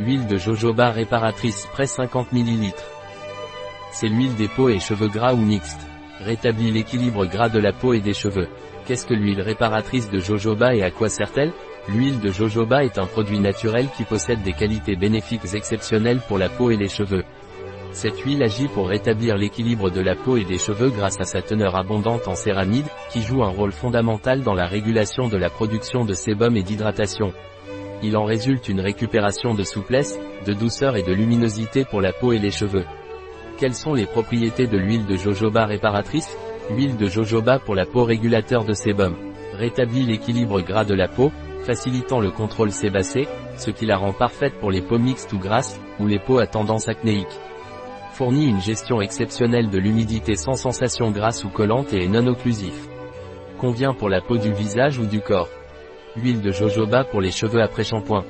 Huile de jojoba réparatrice près 50 ml. C'est l'huile des peaux et cheveux gras ou mixtes. Rétablit l'équilibre gras de la peau et des cheveux. Qu'est-ce que l'huile réparatrice de jojoba et à quoi sert-elle? L'huile de jojoba est un produit naturel qui possède des qualités bénéfiques exceptionnelles pour la peau et les cheveux. Cette huile agit pour rétablir l'équilibre de la peau et des cheveux grâce à sa teneur abondante en céramide, qui joue un rôle fondamental dans la régulation de la production de sébum et d'hydratation. Il en résulte une récupération de souplesse, de douceur et de luminosité pour la peau et les cheveux. Quelles sont les propriétés de l'huile de jojoba réparatrice? Huile de jojoba pour la peau régulateur de sébum. Rétablit l'équilibre gras de la peau, facilitant le contrôle sébacé, ce qui la rend parfaite pour les peaux mixtes ou grasses, ou les peaux à tendance acnéique. Fournit une gestion exceptionnelle de l'humidité sans sensation grasse ou collante et non occlusif. Convient pour la peau du visage ou du corps. Huile de jojoba pour les cheveux après shampoing.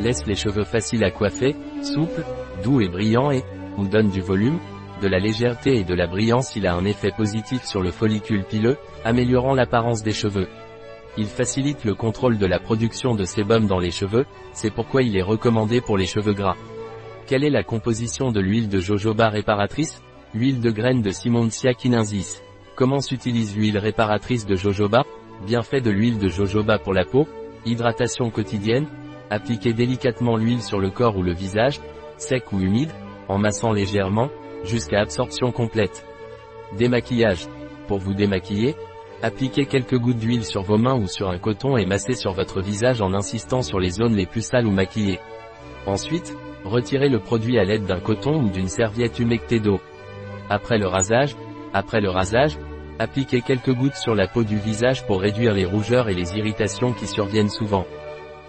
Laisse les cheveux faciles à coiffer, souples, doux et brillants et, ou donne du volume, de la légèreté et de la brillance il a un effet positif sur le follicule pileux, améliorant l'apparence des cheveux. Il facilite le contrôle de la production de sébum dans les cheveux, c'est pourquoi il est recommandé pour les cheveux gras. Quelle est la composition de l'huile de jojoba réparatrice? Huile de graines de Simontia kinensis. Comment s'utilise l'huile réparatrice de jojoba? Bienfait de l'huile de jojoba pour la peau, hydratation quotidienne, appliquez délicatement l'huile sur le corps ou le visage, sec ou humide, en massant légèrement, jusqu'à absorption complète. Démaquillage. Pour vous démaquiller, appliquez quelques gouttes d'huile sur vos mains ou sur un coton et massez sur votre visage en insistant sur les zones les plus sales ou maquillées. Ensuite, retirez le produit à l'aide d'un coton ou d'une serviette humectée d'eau. Après le rasage, après le rasage, Appliquez quelques gouttes sur la peau du visage pour réduire les rougeurs et les irritations qui surviennent souvent.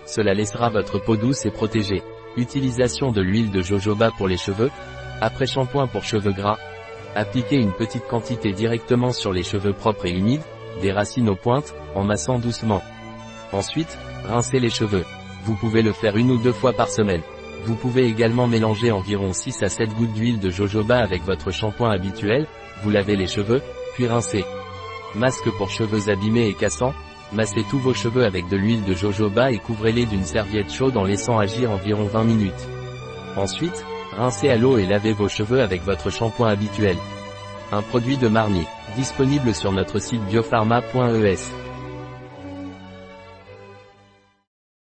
Cela laissera votre peau douce et protégée. Utilisation de l'huile de jojoba pour les cheveux. Après shampoing pour cheveux gras. Appliquez une petite quantité directement sur les cheveux propres et humides, des racines aux pointes, en massant doucement. Ensuite, rincez les cheveux. Vous pouvez le faire une ou deux fois par semaine. Vous pouvez également mélanger environ 6 à 7 gouttes d'huile de jojoba avec votre shampoing habituel, vous lavez les cheveux, puis rincez. Masque pour cheveux abîmés et cassants, massez tous vos cheveux avec de l'huile de jojoba et couvrez-les d'une serviette chaude en laissant agir environ 20 minutes. Ensuite, rincez à l'eau et lavez vos cheveux avec votre shampoing habituel. Un produit de Marni, disponible sur notre site biopharma.es.